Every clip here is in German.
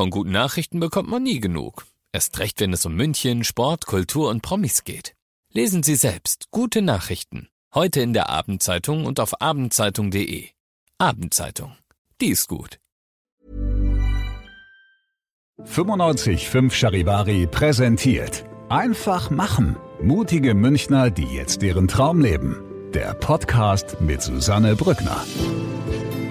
Von guten Nachrichten bekommt man nie genug. Erst recht, wenn es um München, Sport, Kultur und Promis geht. Lesen Sie selbst gute Nachrichten. Heute in der Abendzeitung und auf abendzeitung.de. Abendzeitung. Die ist gut. 95.5 Charivari präsentiert. Einfach machen. Mutige Münchner, die jetzt ihren Traum leben. Der Podcast mit Susanne Brückner.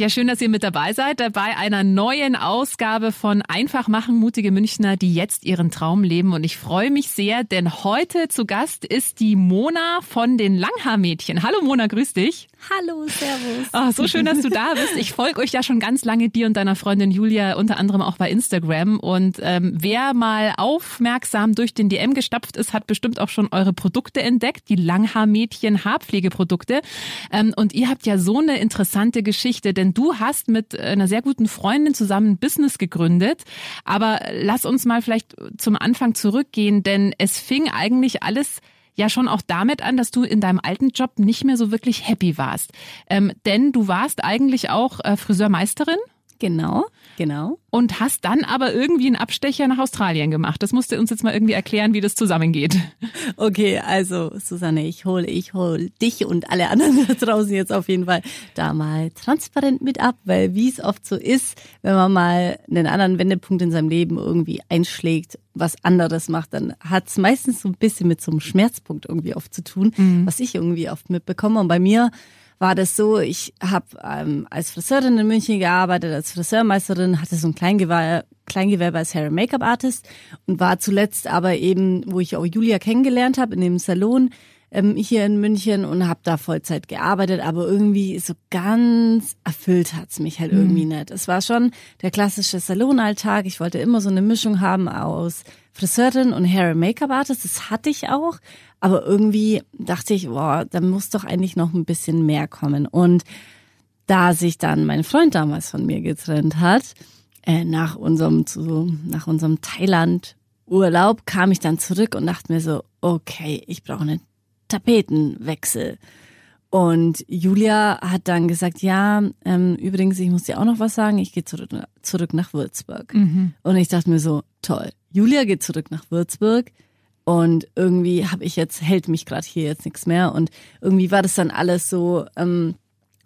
Ja, schön, dass ihr mit dabei seid, bei einer neuen Ausgabe von Einfach machen, mutige Münchner, die jetzt ihren Traum leben. Und ich freue mich sehr, denn heute zu Gast ist die Mona von den Langhaarmädchen. Hallo Mona, grüß dich. Hallo, servus. Oh, so schön, dass du da bist. Ich folge euch ja schon ganz lange, dir und deiner Freundin Julia, unter anderem auch bei Instagram. Und ähm, wer mal aufmerksam durch den DM gestapft ist, hat bestimmt auch schon eure Produkte entdeckt, die Langhaarmädchen Haarpflegeprodukte. Ähm, und ihr habt ja so eine interessante Geschichte, denn du hast mit einer sehr guten Freundin zusammen ein Business gegründet. Aber lass uns mal vielleicht zum Anfang zurückgehen, denn es fing eigentlich alles ja schon auch damit an, dass du in deinem alten Job nicht mehr so wirklich happy warst. Ähm, denn du warst eigentlich auch äh, Friseurmeisterin. Genau, genau. Und hast dann aber irgendwie einen Abstecher nach Australien gemacht. Das musst du uns jetzt mal irgendwie erklären, wie das zusammengeht. Okay, also Susanne, ich hole, ich hole dich und alle anderen da draußen jetzt auf jeden Fall da mal transparent mit ab, weil wie es oft so ist, wenn man mal einen anderen Wendepunkt in seinem Leben irgendwie einschlägt, was anderes macht, dann hat es meistens so ein bisschen mit so einem Schmerzpunkt irgendwie oft zu tun, mhm. was ich irgendwie oft mitbekomme. Und bei mir war das so, ich habe ähm, als Friseurin in München gearbeitet, als Friseurmeisterin, hatte so ein Kleingewerbe, Kleingewerbe als Hair- and Make-up-Artist und war zuletzt aber eben, wo ich auch Julia kennengelernt habe, in dem Salon ähm, hier in München und habe da Vollzeit gearbeitet, aber irgendwie so ganz erfüllt hat's mich halt irgendwie mhm. nicht. Es war schon der klassische Salonalltag. Ich wollte immer so eine Mischung haben aus Friseurin und Hair- and Make-up-Artist. Das hatte ich auch, aber irgendwie dachte ich, boah, da muss doch eigentlich noch ein bisschen mehr kommen. Und da sich dann mein Freund damals von mir getrennt hat, äh, nach unserem, zu, nach unserem Thailand-Urlaub kam ich dann zurück und dachte mir so, okay, ich brauche einen Tapetenwechsel. Und Julia hat dann gesagt, ja, ähm, übrigens, ich muss dir auch noch was sagen, ich gehe zurück, zurück nach Würzburg. Mhm. Und ich dachte mir so, toll, Julia geht zurück nach Würzburg und irgendwie habe ich jetzt, hält mich gerade hier jetzt nichts mehr. Und irgendwie war das dann alles so, ähm,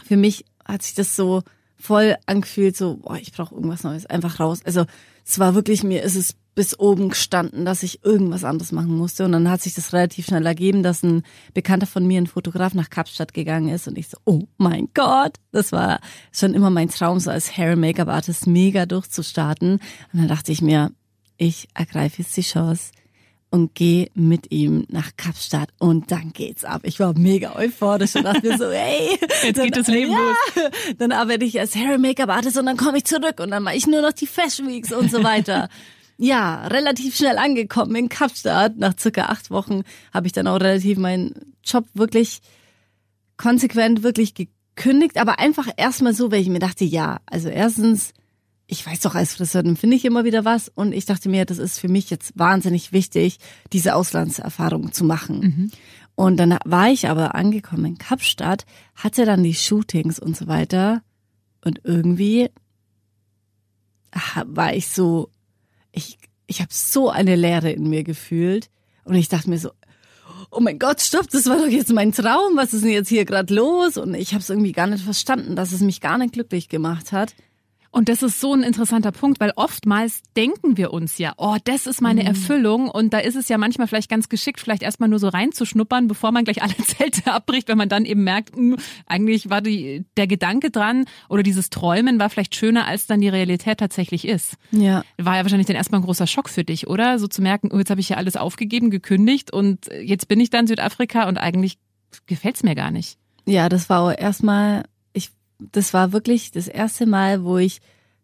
für mich hat sich das so voll angefühlt, so, boah, ich brauche irgendwas Neues, einfach raus. Also es war wirklich, mir ist es bis oben gestanden, dass ich irgendwas anderes machen musste. Und dann hat sich das relativ schnell ergeben, dass ein Bekannter von mir, ein Fotograf, nach Kapstadt gegangen ist. Und ich so, oh mein Gott, das war schon immer mein Traum, so als Hair-Make-up-Artist mega durchzustarten. Und dann dachte ich mir, ich ergreife jetzt die Chance und gehe mit ihm nach Kapstadt und dann geht's ab. Ich war mega euphorisch und dachte mir so, hey, jetzt dann, geht das Leben ja, los. Dann arbeite ich als Hair Make-up Artist und dann komme ich zurück und dann mache ich nur noch die Fashion Weeks und so weiter. ja, relativ schnell angekommen in Kapstadt. Nach circa acht Wochen habe ich dann auch relativ meinen Job wirklich konsequent wirklich gekündigt, aber einfach erstmal so, weil ich mir dachte, ja, also erstens ich weiß doch, als Friseurin finde ich immer wieder was. Und ich dachte mir, das ist für mich jetzt wahnsinnig wichtig, diese Auslandserfahrung zu machen. Mhm. Und dann war ich aber angekommen in Kapstadt, hatte dann die Shootings und so weiter. Und irgendwie war ich so, ich, ich habe so eine Leere in mir gefühlt. Und ich dachte mir so, oh mein Gott, stopp, das war doch jetzt mein Traum, was ist denn jetzt hier gerade los? Und ich habe es irgendwie gar nicht verstanden, dass es mich gar nicht glücklich gemacht hat. Und das ist so ein interessanter Punkt, weil oftmals denken wir uns ja, oh, das ist meine mhm. Erfüllung. Und da ist es ja manchmal vielleicht ganz geschickt, vielleicht erstmal nur so reinzuschnuppern, bevor man gleich alle Zelte abbricht, wenn man dann eben merkt, mh, hm, eigentlich war die, der Gedanke dran oder dieses Träumen war vielleicht schöner, als dann die Realität tatsächlich ist. Ja. War ja wahrscheinlich dann erstmal ein großer Schock für dich, oder? So zu merken, oh, jetzt habe ich ja alles aufgegeben, gekündigt und jetzt bin ich dann in Südafrika und eigentlich gefällt's mir gar nicht. Ja, das war erstmal, das war wirklich das erste Mal, wo ich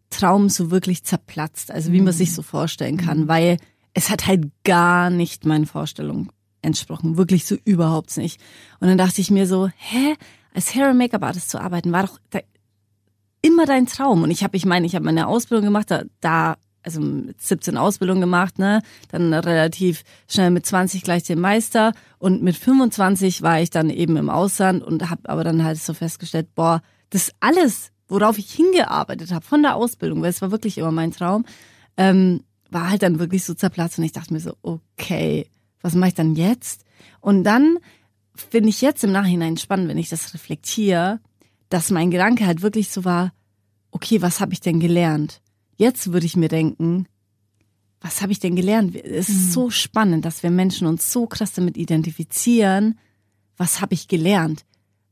Traum so wirklich zerplatzt, also wie man sich so vorstellen kann, weil es hat halt gar nicht meinen Vorstellungen entsprochen, wirklich so überhaupt nicht. Und dann dachte ich mir so, hä, als Hair- und Make-up-Artist zu arbeiten, war doch immer dein Traum. Und ich habe, ich meine, ich habe meine Ausbildung gemacht, da, da also mit 17 Ausbildung gemacht, ne, dann relativ schnell mit 20 gleich den Meister und mit 25 war ich dann eben im Ausland und habe aber dann halt so festgestellt, boah, das alles, worauf ich hingearbeitet habe von der Ausbildung, weil es war wirklich immer mein Traum, ähm, war halt dann wirklich so zerplatzt und ich dachte mir so, okay, was mache ich dann jetzt? Und dann finde ich jetzt im Nachhinein spannend, wenn ich das reflektiere, dass mein Gedanke halt wirklich so war, okay, was habe ich denn gelernt? Jetzt würde ich mir denken, was habe ich denn gelernt? Es ist so spannend, dass wir Menschen uns so krass damit identifizieren. Was habe ich gelernt?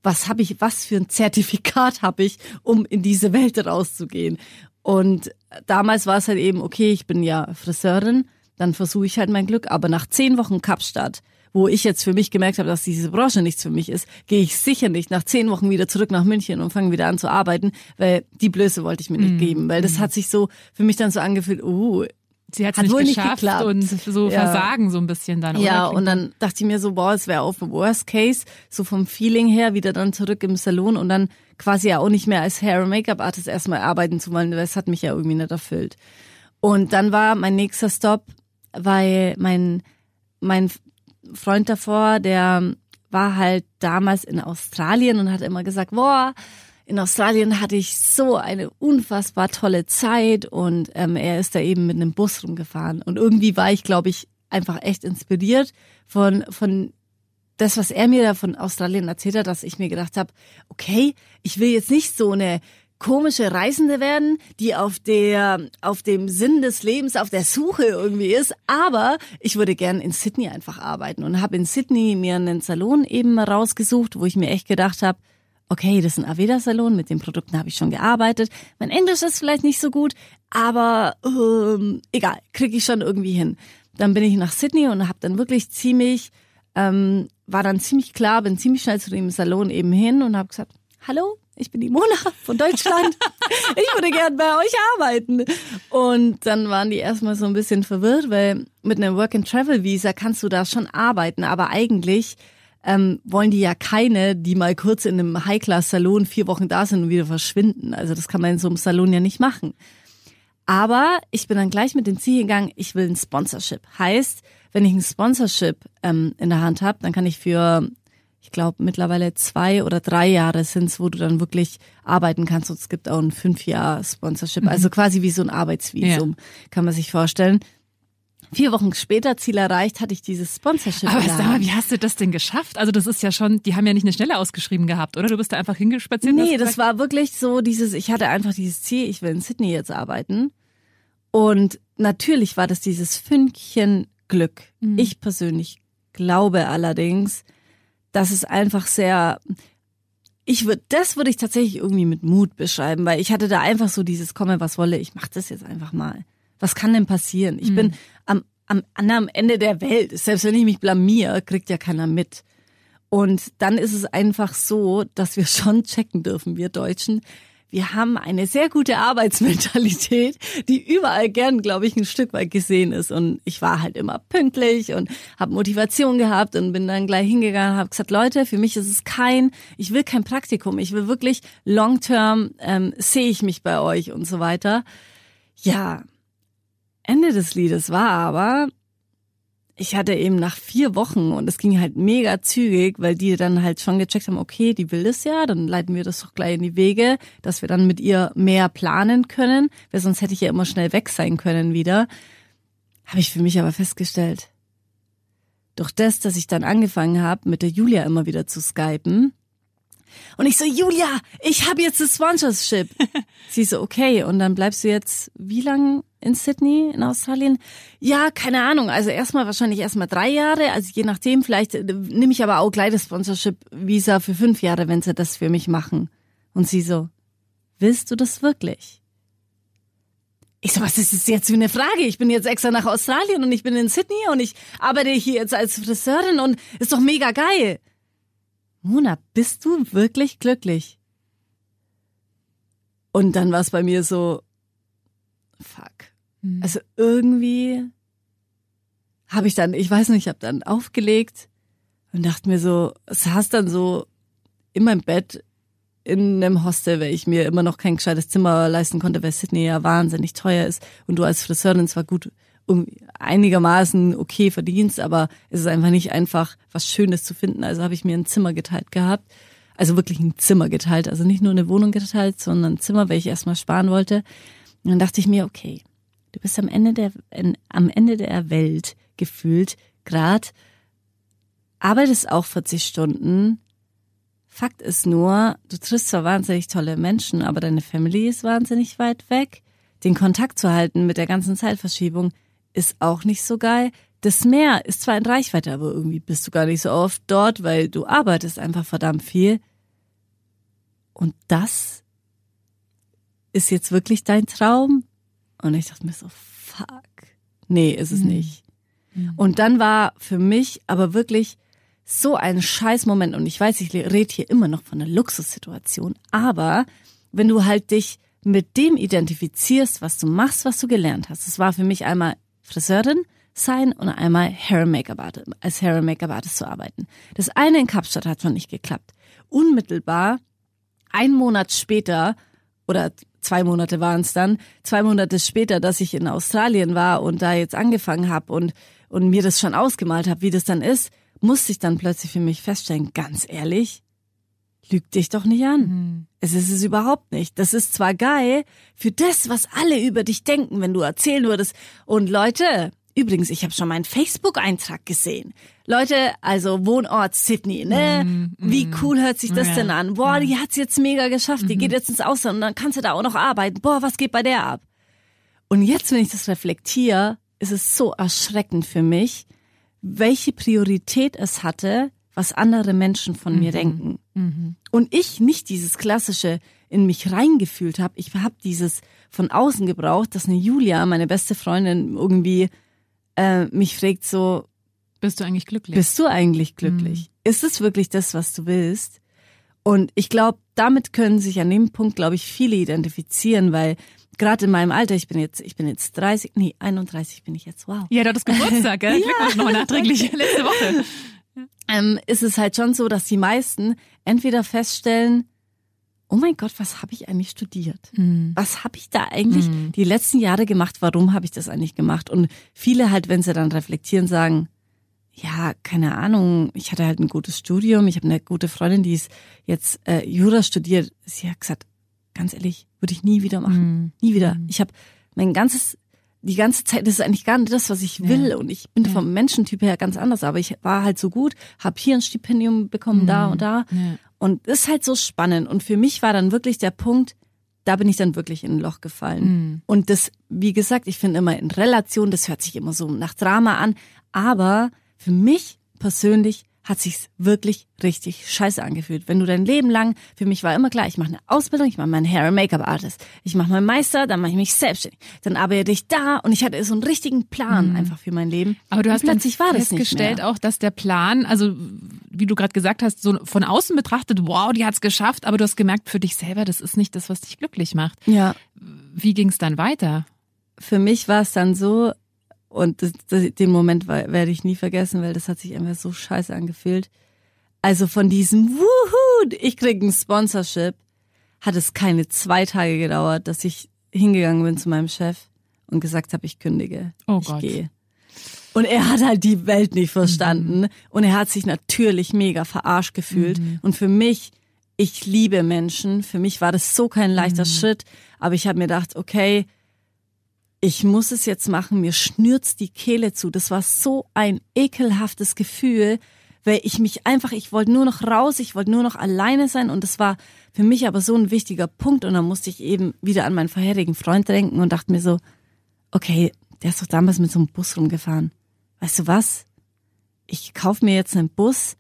Was habe ich, was für ein Zertifikat habe ich, um in diese Welt rauszugehen? Und damals war es halt eben, okay, ich bin ja Friseurin, dann versuche ich halt mein Glück. Aber nach zehn Wochen Kapstadt, wo ich jetzt für mich gemerkt habe, dass diese Branche nichts für mich ist, gehe ich sicher nicht nach zehn Wochen wieder zurück nach München und fange wieder an zu arbeiten, weil die Blöße wollte ich mir nicht geben, weil das hat sich so für mich dann so angefühlt, oh, Sie hat es Hat nicht wohl nicht geschafft geklappt. und so Ja. versagen so ein bisschen dann. Ja, oder? und dann dachte ich mir so, boah, es wäre auf Worst Case, so vom Feeling her, wieder dann zurück im Salon und dann quasi ja auch nicht mehr als Hair- und Make-up-Artist erstmal arbeiten zu wollen, weil es hat mich ja irgendwie nicht erfüllt. Und dann war mein nächster Stop, weil mein, mein Freund davor, der war halt damals in Australien und hat immer gesagt, boah, in Australien hatte ich so eine unfassbar tolle Zeit und ähm, er ist da eben mit einem Bus rumgefahren. Und irgendwie war ich, glaube ich, einfach echt inspiriert von, von das, was er mir da von Australien erzählt hat, dass ich mir gedacht habe, okay, ich will jetzt nicht so eine komische Reisende werden, die auf der auf dem Sinn des Lebens auf der Suche irgendwie ist, aber ich würde gern in Sydney einfach arbeiten und habe in Sydney mir einen Salon eben rausgesucht, wo ich mir echt gedacht habe, okay, das ist ein Aveda-Salon, mit den Produkten habe ich schon gearbeitet. Mein Englisch ist vielleicht nicht so gut, aber ähm, egal, kriege ich schon irgendwie hin. Dann bin ich nach Sydney und habe dann wirklich ziemlich, ähm, war dann ziemlich klar, bin ziemlich schnell zu dem Salon eben hin und habe gesagt, hallo, ich bin die Mona von Deutschland. ich würde gern bei euch arbeiten. Und dann waren die erstmal so ein bisschen verwirrt, weil mit einem Work-and-Travel-Visa kannst du da schon arbeiten, aber eigentlich ähm, wollen die ja keine, die mal kurz in einem High-Class-Salon vier Wochen da sind und wieder verschwinden. Also das kann man in so einem Salon ja nicht machen. Aber ich bin dann gleich mit dem Ziel gegangen, ich will ein Sponsorship. Heißt, wenn ich ein Sponsorship ähm, in der Hand habe, dann kann ich für, ich glaube, mittlerweile zwei oder drei Jahre sind's, wo du dann wirklich arbeiten kannst. Und es gibt auch ein fünf Jahr Sponsorship. Also quasi wie so ein Arbeitsvisum, kann man sich vorstellen. Vier Wochen später, Ziel erreicht, hatte ich dieses Sponsorship. Aber sag mal, wie hast du das denn geschafft? Also das ist ja schon, die haben ja nicht eine Stelle ausgeschrieben gehabt, oder? Du bist da einfach hingespaziert? Nee, das war wirklich so dieses, ich hatte einfach dieses Ziel, ich will in Sydney jetzt arbeiten. Und natürlich war das dieses Fünkchen Glück. Ich persönlich glaube allerdings, dass es einfach sehr, ich würde, das würde ich tatsächlich irgendwie mit Mut beschreiben, weil ich hatte da einfach so dieses komme, was wolle, ich mach das jetzt einfach mal. Was kann denn passieren? Ich bin am, am anderen Ende der Welt. Selbst wenn ich mich blamier, kriegt ja keiner mit. Und dann ist es einfach so, dass wir schon checken dürfen, wir Deutschen. Wir haben eine sehr gute Arbeitsmentalität, die überall gern, glaube ich, ein Stück weit gesehen ist. Und ich war halt immer pünktlich und habe Motivation gehabt und bin dann gleich hingegangen und habe gesagt, Leute, für mich ist es kein, ich will kein Praktikum, ich will wirklich long-term, ähm, sehe ich mich bei euch und so weiter. Ja, Ende des Liedes war aber, ich hatte eben nach vier Wochen und es ging halt mega zügig, weil die dann halt schon gecheckt haben, okay, die will das ja, dann leiten wir das doch gleich in die Wege, dass wir dann mit ihr mehr planen können, weil sonst hätte ich ja immer schnell weg sein können wieder. Habe ich für mich aber festgestellt. Durch das, dass ich dann angefangen habe, mit der Julia immer wieder zu skypen, und ich so, Julia, ich habe jetzt das Sponsorship. Sie so, okay, und dann bleibst du jetzt wie lang in Sydney, in Australien? Ja, keine Ahnung. Also erstmal wahrscheinlich erstmal drei Jahre. Also je nachdem, vielleicht äh, nehme ich aber auch gleich das Sponsorship-Visa für fünf Jahre, wenn sie das für mich machen. Und sie so, willst du das wirklich? Ich so, was ist das jetzt für eine Frage? Ich bin jetzt extra nach Australien und ich bin in Sydney und ich arbeite hier jetzt als Friseurin und ist doch mega geil. Mona, bist du wirklich glücklich? Und dann war es bei mir so, fuck. Mhm. Also irgendwie habe ich dann, ich weiß nicht, ich habe dann aufgelegt und dachte mir so, saß dann so in meinem Bett in einem Hostel, weil ich mir immer noch kein gescheites Zimmer leisten konnte, weil Sydney ja wahnsinnig teuer ist und du als Friseurin zwar gut um einigermaßen okay verdienst, aber es ist einfach nicht einfach was Schönes zu finden. Also habe ich mir ein Zimmer geteilt gehabt. Also wirklich ein Zimmer geteilt. Also nicht nur eine Wohnung geteilt, sondern ein Zimmer, weil ich erstmal sparen wollte. Und dann dachte ich mir, okay, du bist am Ende der, am Ende der Welt gefühlt, grad, arbeitest auch 40 Stunden. Fakt ist nur, du triffst zwar wahnsinnig tolle Menschen, aber deine Family ist wahnsinnig weit weg. Den Kontakt zu halten mit der ganzen Zeitverschiebung ist auch nicht so geil. Das Meer ist zwar in Reichweite, aber irgendwie bist du gar nicht so oft dort, weil du arbeitest einfach verdammt viel. Und das ist jetzt wirklich dein Traum? Und ich dachte mir so, fuck. Nee, ist es Mhm. nicht. Und dann war für mich aber wirklich so ein Scheißmoment. Und ich weiß, ich rede hier immer noch von einer Luxussituation. Aber wenn du halt dich mit dem identifizierst, was du machst, was du gelernt hast. Das war für mich einmal Friseurin sein und einmal Hair Make-up als Hair Make-up Artist zu arbeiten. Das eine in Kapstadt hat schon nicht geklappt. Unmittelbar, ein Monat später, oder zwei Monate waren es dann, zwei Monate später, dass ich in Australien war und da jetzt angefangen habe und, und mir das schon ausgemalt habe, wie das dann ist, musste ich dann plötzlich für mich feststellen, ganz ehrlich, lüg dich doch nicht an. Mhm. Es ist es überhaupt nicht. Das ist zwar geil für das, was alle über dich denken, wenn du erzählen würdest. Und Leute, übrigens, ich habe schon meinen Facebook-Eintrag gesehen. Leute, also Wohnort Sydney, ne? Wie cool hört sich das Ja. denn an? Boah, die hat's jetzt mega geschafft. Die geht jetzt ins Ausland und dann kannst du da auch noch arbeiten. Boah, was geht bei der ab? Und jetzt, wenn ich das reflektiere, ist es so erschreckend für mich, welche Priorität es hatte, was andere Menschen von mir denken. Und ich nicht dieses klassische in mich reingefühlt habe. Ich habe dieses von außen gebraucht, dass eine Julia, meine beste Freundin, irgendwie äh, mich fragt so, Bist du eigentlich glücklich? bist du eigentlich glücklich? Ist es wirklich das, was du willst? Und ich glaube, damit können sich an dem Punkt, glaube ich, viele identifizieren, weil gerade in meinem Alter, ich bin jetzt, ich bin jetzt 30, nee, 31 bin ich jetzt, wow. ja, du hattest Geburtstag, gell? Glückwunsch noch nachträglich letzte Woche. ähm, ist es halt schon so, dass die meisten entweder feststellen, oh mein Gott, was habe ich eigentlich studiert? Was habe ich da eigentlich die letzten Jahre gemacht? Warum habe ich das eigentlich gemacht? Und viele halt, wenn sie dann reflektieren, sagen, ja, keine Ahnung, ich hatte halt ein gutes Studium, ich habe eine gute Freundin, die ist jetzt äh, Jura studiert. Sie hat gesagt, ganz ehrlich, würde ich nie wieder machen. Nie wieder. Ich habe mein ganzes die ganze Zeit, das ist eigentlich gar nicht das, was ich will. Und ich bin vom Menschentyp her ganz anders, aber ich war halt so gut, habe hier ein Stipendium bekommen, da und da. Ja. Und das ist halt so spannend. Und für mich war dann wirklich der Punkt, da bin ich dann wirklich in ein Loch gefallen. Und das, wie gesagt, ich finde immer in Relation, das hört sich immer so nach Drama an, aber für mich persönlich hat sich's wirklich richtig scheiße angefühlt. Wenn du dein Leben lang, für mich war immer klar, ich mache eine Ausbildung, ich mache meinen Hair and Make-up Artist, ich mache meinen Meister, dann mache ich mich selbstständig, dann arbeite ich da und ich hatte so einen richtigen Plan einfach für mein Leben. Aber du und hast dann plötzlich war das nicht festgestellt auch, dass der Plan, also wie du gerade gesagt hast, so von außen betrachtet, wow, die hat's geschafft, aber du hast gemerkt für dich selber, das ist nicht das, was dich glücklich macht. Ja, Wie ging's dann weiter? für mich war es dann so, und das, das, den Moment war- werde ich nie vergessen, weil das hat sich einfach so scheiße angefühlt. Also von diesem Wuhu, ich krieg ein Sponsorship, hat es keine zwei Tage gedauert, dass ich hingegangen bin zu meinem Chef und gesagt habe, ich kündige. Oh ich Gott. gehe. Und er hat halt die Welt nicht verstanden und er hat sich natürlich mega verarscht gefühlt. Und für mich, ich liebe Menschen. Für mich war das so kein leichter Schritt, aber ich habe mir gedacht, okay, ich muss es jetzt machen, mir schnürt's die Kehle zu. Das war so ein ekelhaftes Gefühl, weil ich mich einfach, ich wollte nur noch raus, ich wollte nur noch alleine sein und das war für mich aber so ein wichtiger Punkt und dann musste ich eben wieder an meinen vorherigen Freund denken und dachte mir so, okay, der ist doch damals mit so einem Bus rumgefahren. Weißt du was? Ich kauf mir jetzt einen Bus,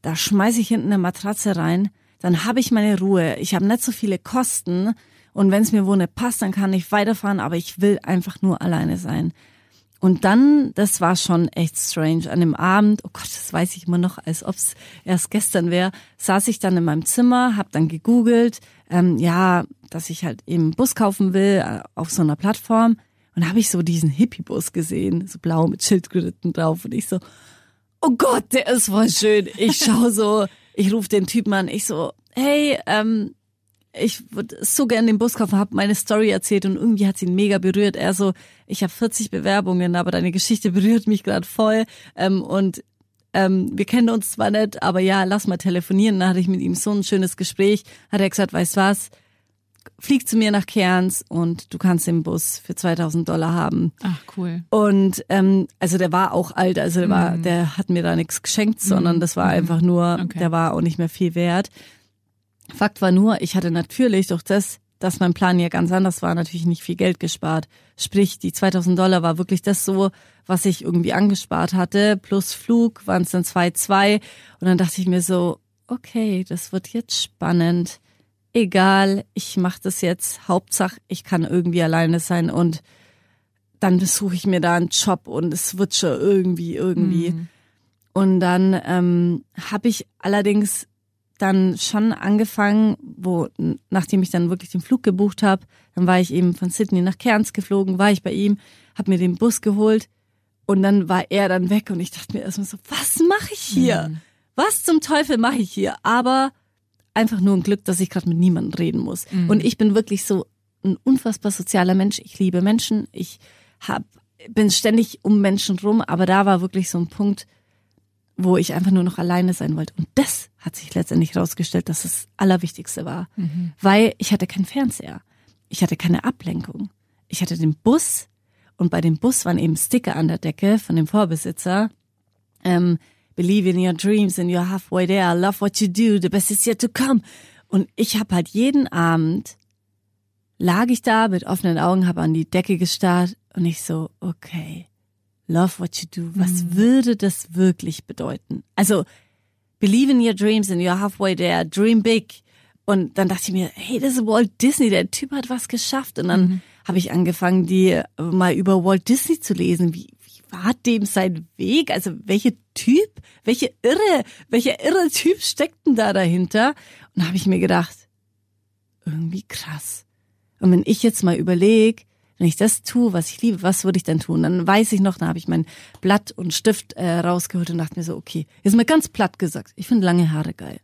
da schmeiße ich hinten eine Matratze rein, dann habe ich meine Ruhe. Ich habe nicht so viele Kosten und wenn es mir wo nicht passt, dann kann ich weiterfahren, aber ich will einfach nur alleine sein. Und dann, das war schon echt strange. An dem Abend, oh Gott, das weiß ich immer noch, als ob es erst gestern wäre, saß ich dann in meinem Zimmer, hab dann gegoogelt, ähm, ja, dass ich halt eben Bus kaufen will äh, auf so einer Plattform. Und habe ich so diesen Hippie-Bus gesehen, so blau mit Schildkröten drauf. Und ich so, oh Gott, der ist voll schön. Ich schau so, ich rufe den Typen an, ich so, hey, ähm, ich würde so gerne den Bus kaufen, habe meine Story erzählt und irgendwie hat sie ihn mega berührt. Er so, ich habe 40 Bewerbungen, aber deine Geschichte berührt mich gerade voll. Ähm, und ähm, wir kennen uns zwar nicht, aber ja, lass mal telefonieren. Dann hatte ich mit ihm so ein schönes Gespräch. Hat er gesagt, weißt was, flieg zu mir nach Cairns und du kannst den Bus für 2000 Dollar haben. Ach, cool. Und ähm, also der war auch alt, also der, war, Mhm. der hat mir da nichts geschenkt, sondern das war einfach nur, Okay. der war auch nicht mehr viel wert. Fakt war nur, ich hatte natürlich durch das, dass mein Plan ja ganz anders war, natürlich nicht viel Geld gespart. Sprich, die 2000 Dollar war wirklich das so, was ich irgendwie angespart hatte. Plus Flug waren es dann 2,2. Und dann dachte ich mir so, okay, das wird jetzt spannend. Egal, ich mache das jetzt. Hauptsache, ich kann irgendwie alleine sein und dann besuche ich mir da einen Job und es wird schon irgendwie, irgendwie. Mhm. Und dann ähm, habe ich allerdings dann schon angefangen, wo nachdem ich dann wirklich den Flug gebucht habe, dann war ich eben von Sydney nach Cairns geflogen, war ich bei ihm, habe mir den Bus geholt und dann war er dann weg und ich dachte mir erstmal so, was mache ich hier? Mhm. Was zum Teufel mache ich hier? Aber einfach nur ein Glück, dass ich gerade mit niemandem reden muss. Mhm. Und ich bin wirklich so ein unfassbar sozialer Mensch. Ich liebe Menschen. Ich hab, bin ständig um Menschen rum, aber da war wirklich so ein Punkt, wo ich einfach nur noch alleine sein wollte. Und das hat sich letztendlich herausgestellt, dass das Allerwichtigste war. Weil ich hatte keinen Fernseher. Ich hatte keine Ablenkung. Ich hatte den Bus und bei dem Bus waren eben Sticker an der Decke von dem Vorbesitzer. Ähm, Believe in your dreams and you're halfway there. Love what you do. The best is yet to come. Und ich habe halt jeden Abend lag ich da mit offenen Augen, habe an die Decke gestarrt und ich so, okay, love what you do. Was würde das wirklich bedeuten? Also, believe in your dreams and you're halfway there. Dream big. Und dann dachte ich mir, hey, das ist Walt Disney, der Typ hat was geschafft. Und dann habe ich angefangen, die äh, mal über Walt Disney zu lesen. Wie, wie war dem sein Weg? Also welcher Typ, welche irre, welcher irre Typ steckt denn da dahinter? Und habe ich mir gedacht, irgendwie krass. Und wenn ich jetzt mal überlege, wenn ich das tue, was ich liebe, was würde ich denn tun? Dann weiß ich noch, dann habe ich mein Blatt und Stift äh, rausgeholt und dachte mir so, okay, jetzt mal ganz platt gesagt, ich finde lange Haare geil.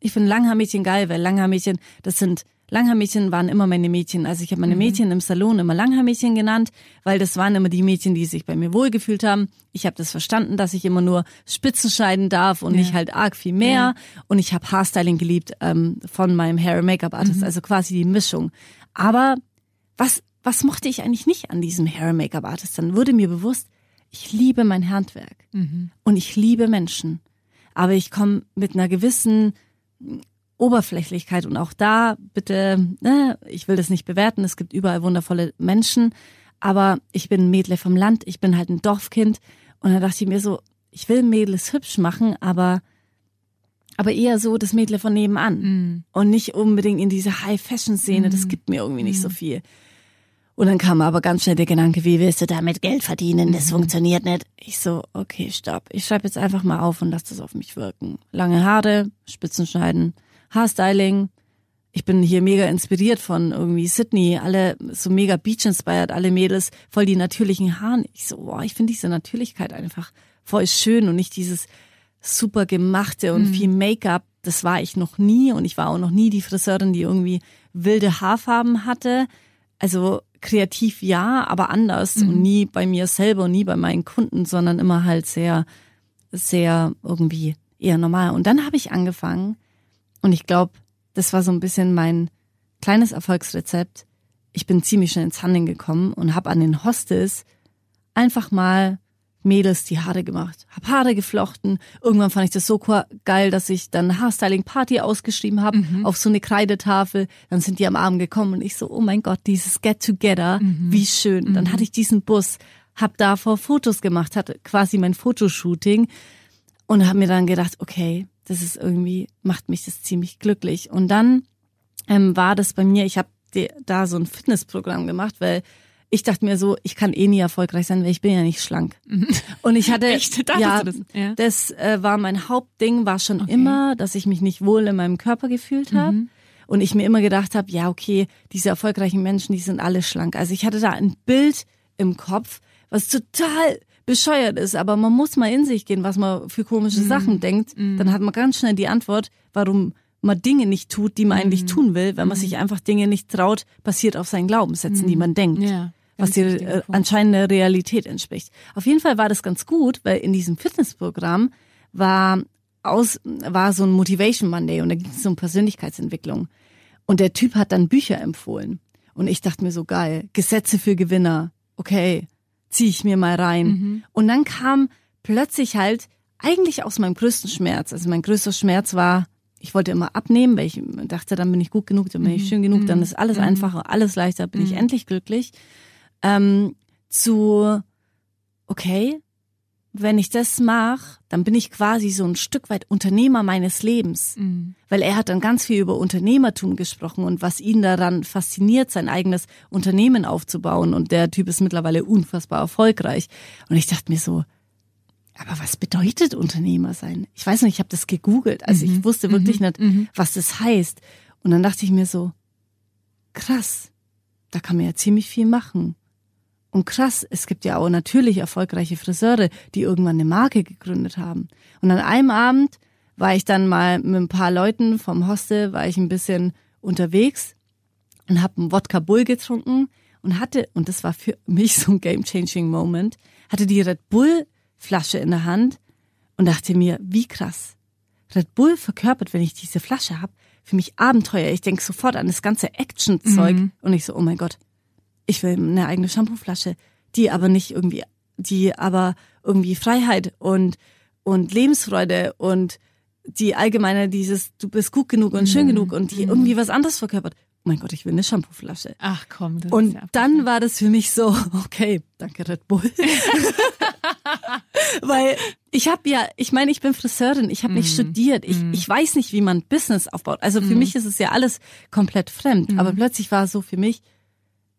Ich finde Langhaarmädchen geil, weil Langhaarmädchen, das sind, Langhaarmädchen waren immer meine Mädchen. Also ich habe meine Mädchen im Salon immer Langhaarmädchen genannt, weil das waren immer die Mädchen, die sich bei mir wohlgefühlt haben. Ich habe das verstanden, dass ich immer nur Spitzen schneiden darf und nicht halt arg viel mehr. Und ich habe Haarstyling geliebt ähm, von meinem Hair and Make-up Artist, also quasi die Mischung. Aber was was mochte ich eigentlich nicht an diesem Hair and Make-up Artist? Dann wurde mir bewusst, ich liebe mein Handwerk. Und ich liebe Menschen, aber ich komme mit einer gewissen Oberflächlichkeit und auch da bitte, ne, ich will das nicht bewerten, es gibt überall wundervolle Menschen, aber ich bin ein Mädle vom Land, ich bin halt ein Dorfkind. Und da dachte ich mir so, ich will Mädels hübsch machen, aber aber eher so das Mädle von nebenan. Und nicht unbedingt in diese High-Fashion-Szene, das gibt mir irgendwie nicht so viel. Und dann kam aber ganz schnell der Gedanke, wie willst du damit Geld verdienen? Das funktioniert nicht. Ich so, okay, stopp. Ich schreibe jetzt einfach mal auf und lass das auf mich wirken. Lange Haare, Spitzen schneiden, Haarstyling. Ich bin hier mega inspiriert von irgendwie Sydney, alle so mega Beach-inspired, alle Mädels, voll die natürlichen Haaren. Ich so, boah, ich finde diese Natürlichkeit einfach voll schön und nicht dieses super gemachte und viel Make-up. Das war ich noch nie und ich war auch noch nie die Friseurin, die irgendwie wilde Haarfarben hatte. Also kreativ ja, aber anders und nie bei mir selber und nie bei meinen Kunden, sondern immer halt sehr, sehr irgendwie eher normal. Und dann habe ich angefangen und ich glaube, das war so ein bisschen mein kleines Erfolgsrezept. Ich bin ziemlich schnell ins Handeln gekommen und habe an den Hostels einfach mal Mädels die Haare gemacht. Hab Haare geflochten. Irgendwann fand ich das so geil, dass ich dann Haarstyling-Party ausgeschrieben habe auf so eine Kreidetafel. Dann sind die am Abend gekommen und ich so, oh mein Gott, dieses Get-Together, wie schön. Dann hatte ich diesen Bus, hab davor Fotos gemacht, hatte quasi mein Fotoshooting und habe mir dann gedacht, okay, das ist irgendwie, macht mich das ziemlich glücklich. Und dann ähm, war das bei mir, ich habe da so ein Fitnessprogramm gemacht, weil ich dachte mir so, ich kann eh nie erfolgreich sein, weil ich bin ja nicht schlank. Und ich hatte, Echt? Ja, das? Ja. das äh, war mein Hauptding, war schon immer, dass ich mich nicht wohl in meinem Körper gefühlt habe. Mhm. Und ich mir immer gedacht habe, ja, okay, diese erfolgreichen Menschen, die sind alle schlank. Also ich hatte da ein Bild im Kopf, was total bescheuert ist, aber man muss mal in sich gehen, was man für komische Mhm. Sachen denkt. Dann hat man ganz schnell die Antwort, warum man Dinge nicht tut, die man Mhm. eigentlich tun will, wenn man sich einfach Dinge nicht traut, basiert auf seinen Glaubenssätzen, die man denkt Mhm. Ja, was wichtiger äh, anscheinend der Realität entspricht. Auf jeden Fall war das ganz gut, weil in diesem Fitnessprogramm war aus war so ein Motivation Monday und da ging es um Persönlichkeitsentwicklung und der Typ hat dann Bücher empfohlen und ich dachte mir so geil Gesetze für Gewinner okay zieh ich mir mal rein Mhm. und dann kam plötzlich halt eigentlich aus meinem größten Schmerz also mein größter Schmerz war ich wollte immer abnehmen, weil ich dachte, dann bin ich gut genug, dann bin Mhm. ich schön genug, dann ist alles einfacher, alles leichter, bin ich endlich glücklich. Ähm, zu, okay, wenn ich das mache, dann bin ich quasi so ein Stück weit Unternehmer meines Lebens. Mhm. Weil er hat dann ganz viel über Unternehmertum gesprochen und was ihn daran fasziniert, sein eigenes Unternehmen aufzubauen. Und der Typ ist mittlerweile unfassbar erfolgreich. Und ich dachte mir so, aber was bedeutet Unternehmer sein? Ich weiß nicht, ich habe das gegoogelt. Also ich wusste wirklich nicht, was das heißt. Und dann dachte ich mir so, krass, da kann man ja ziemlich viel machen. Und krass, es gibt ja auch natürlich erfolgreiche Friseure, die irgendwann eine Marke gegründet haben. Und an einem Abend war ich dann mal mit ein paar Leuten vom Hostel, war ich ein bisschen unterwegs und habe einen Wodka Bull getrunken und hatte, und das war für mich so ein game-changing Moment, hatte die Red Bull Flasche in der Hand und dachte mir, wie krass. Red Bull verkörpert, wenn ich diese Flasche hab, für mich Abenteuer. Ich denk sofort an das ganze Action-Zeug und ich so, oh mein Gott, ich will eine eigene Shampooflasche, die aber nicht irgendwie, die aber irgendwie Freiheit und, und Lebensfreude und die allgemeine dieses, du bist gut genug und schön genug und die irgendwie was anderes verkörpert. Oh mein Gott, ich will eine Shampooflasche. Ach komm, das ist Und ja dann war das für mich so, okay, danke Red Bull. Weil ich habe ja, ich meine, ich bin Friseurin, ich habe nicht Mhm. studiert, ich, ich weiß nicht, wie man Business aufbaut. Also für mich ist es ja alles komplett fremd. Mhm. Aber plötzlich war es so für mich,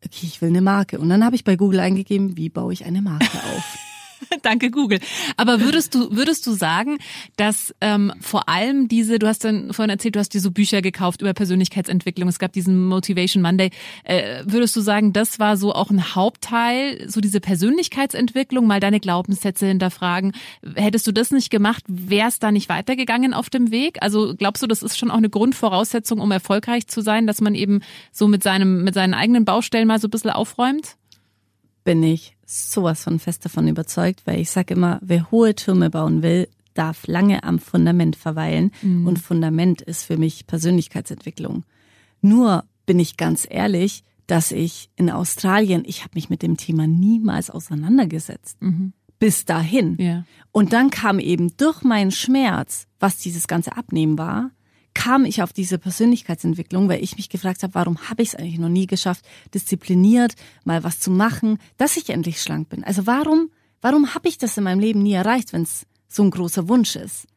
okay, ich will eine Marke. Und dann habe ich bei Google eingegeben, wie baue ich eine Marke auf? Danke, Google. Aber würdest du, würdest du sagen, dass ähm, vor allem diese, du hast dann vorhin erzählt, du hast dir so Bücher gekauft über Persönlichkeitsentwicklung, es gab diesen Motivation Monday. Äh, würdest du sagen, das war so auch ein Hauptteil, so diese Persönlichkeitsentwicklung, mal deine Glaubenssätze hinterfragen? Hättest du das nicht gemacht, wäre es da nicht weitergegangen auf dem Weg? Also glaubst du, das ist schon auch eine Grundvoraussetzung, um erfolgreich zu sein, dass man eben so mit seinem, mit seinen eigenen Baustellen mal so ein bisschen aufräumt? Bin ich sowas von fest davon überzeugt, weil ich sage immer, wer hohe Türme bauen will, darf lange am Fundament verweilen. Und Fundament ist für mich Persönlichkeitsentwicklung. Nur bin ich ganz ehrlich, dass ich in Australien, ich habe mich mit dem Thema niemals auseinandergesetzt. Bis dahin. Ja. Und dann kam eben durch meinen Schmerz, was dieses ganze Abnehmen war, kam ich auf diese Persönlichkeitsentwicklung, weil ich mich gefragt habe, warum habe ich es eigentlich noch nie geschafft, diszipliniert mal was zu machen, dass ich endlich schlank bin. Also warum, warum habe ich das in meinem Leben nie erreicht, wenn es so ein großer Wunsch ist?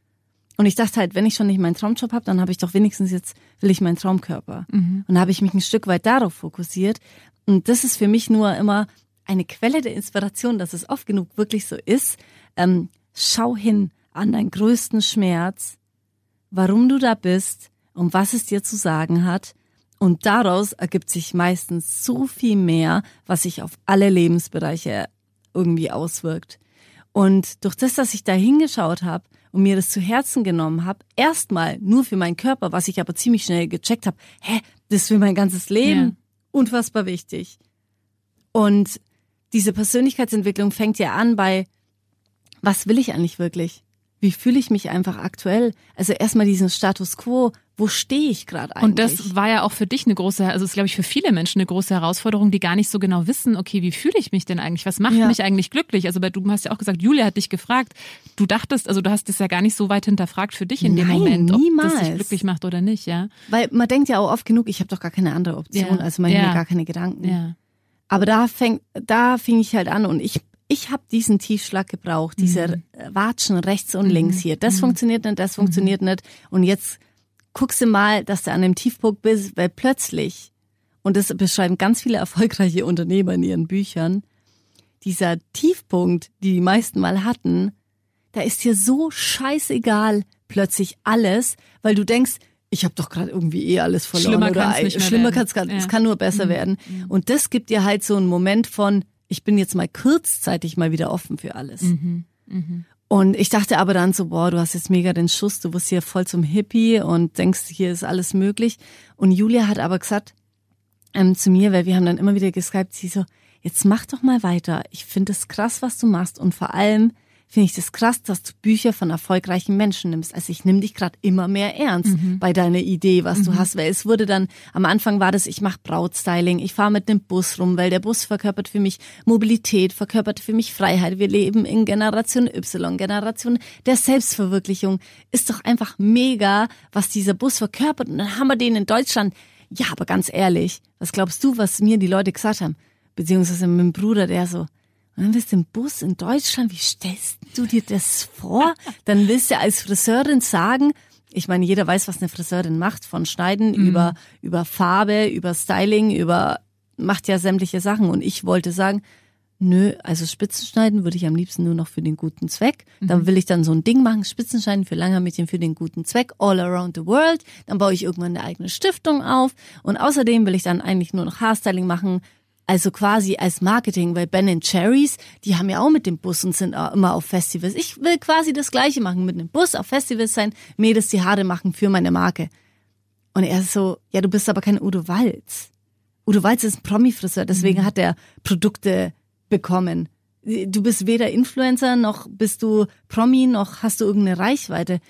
Und ich dachte halt, wenn ich schon nicht meinen Traumjob habe, dann habe ich doch wenigstens jetzt, will ich meinen Traumkörper. Und da habe ich mich ein Stück weit darauf fokussiert. Und das ist für mich nur immer eine Quelle der Inspiration, dass es oft genug wirklich so ist. Ähm, schau hin an deinen größten Schmerz, warum du da bist und was es dir zu sagen hat. Und daraus ergibt sich meistens so viel mehr, was sich auf alle Lebensbereiche irgendwie auswirkt. Und durch das, dass ich da hingeschaut habe und mir das zu Herzen genommen habe, erstmal nur für meinen Körper, was ich aber ziemlich schnell gecheckt habe, hä, das ist für mein ganzes Leben Ja. unfassbar wichtig. Und diese Persönlichkeitsentwicklung fängt ja an bei, was will ich eigentlich wirklich? Wie fühle ich mich einfach aktuell? Also erstmal diesen Status quo, wo stehe ich gerade eigentlich? Und das war ja auch für dich eine große, also ist, glaube ich, für viele Menschen eine große Herausforderung, die gar nicht so genau wissen, okay, wie fühle ich mich denn eigentlich? Was macht Ja. mich eigentlich glücklich? Also bei- du hast ja auch gesagt, Julia hat dich gefragt, du dachtest, also du hast es ja gar nicht so weit hinterfragt für dich in dem Nein, Moment, ob das niemals. dich glücklich macht oder nicht, ja. Weil man denkt ja auch oft genug, ich habe doch gar keine andere Option, Ja. also ich Ja. mir gar keine Gedanken. Ja. Aber da fäng, da fing ich halt an und ich, ich habe diesen Tiefschlag gebraucht, diese Mhm. äh, Watschen rechts und links hier. Das funktioniert nicht, das funktioniert nicht. Und jetzt guckst du mal, dass du an dem Tiefpunkt bist, weil plötzlich, und das beschreiben ganz viele erfolgreiche Unternehmer in ihren Büchern, dieser Tiefpunkt, die die meisten mal hatten, da ist dir so scheißegal plötzlich alles, weil du denkst, ich habe doch gerade irgendwie eh alles verloren Schlimmer oder kann's nicht mehr schlimmer werden. kann's grad, Ja. es kann nur besser Mhm. werden. Und das gibt dir halt so einen Moment von, ich bin jetzt mal kurzzeitig mal wieder offen für alles. Mhm. Und ich dachte aber dann so, boah, du hast jetzt mega den Schuss, du wirst hier voll zum Hippie und denkst, hier ist alles möglich. Und Julia hat aber gesagt ähm, zu mir, weil wir haben dann immer wieder geskypt, sie so, jetzt mach doch mal weiter. Ich finde es krass, was du machst und vor allem finde ich das krass, dass du Bücher von erfolgreichen Menschen nimmst. Also ich nehme dich gerade immer mehr ernst bei deiner Idee, was du hast. Weil es wurde dann, am Anfang war das, ich mache Brautstyling, ich fahre mit dem Bus rum, weil der Bus verkörpert für mich Mobilität, verkörpert für mich Freiheit. Wir leben in Generation Y, Generation der Selbstverwirklichung. Ist doch einfach mega, was dieser Bus verkörpert. Und dann haben wir den in Deutschland. Ja, aber ganz ehrlich, was glaubst du, was mir die Leute gesagt haben? Beziehungsweise mein Bruder, der so, dann bist du im Bus in Deutschland, wie stellst du dir das vor? Dann willst du als Friseurin sagen, ich meine, jeder weiß, was eine Friseurin macht, von Schneiden über, über Farbe, über Styling, über, macht ja sämtliche Sachen. Und ich wollte sagen, nö, also Spitzenschneiden würde ich am liebsten nur noch für den guten Zweck. Dann will ich dann so ein Ding machen, Spitzenschneiden für Langermädchen für den guten Zweck, all around the world. Dann baue ich irgendwann eine eigene Stiftung auf. Und außerdem will ich dann eigentlich nur noch Haarstyling machen, also quasi als Marketing, weil Ben Cherries, die haben ja auch mit dem Bus und sind auch immer auf Festivals. Ich will quasi das Gleiche machen, mit dem Bus auf Festivals sein, Mädels die Haare machen für meine Marke. Und er ist so, ja, du bist aber kein Udo Walz. Udo Walz ist ein Promi-Friseur, deswegen hat er Produkte bekommen. Du bist weder Influencer, noch bist du Promi, noch hast du irgendeine Reichweite.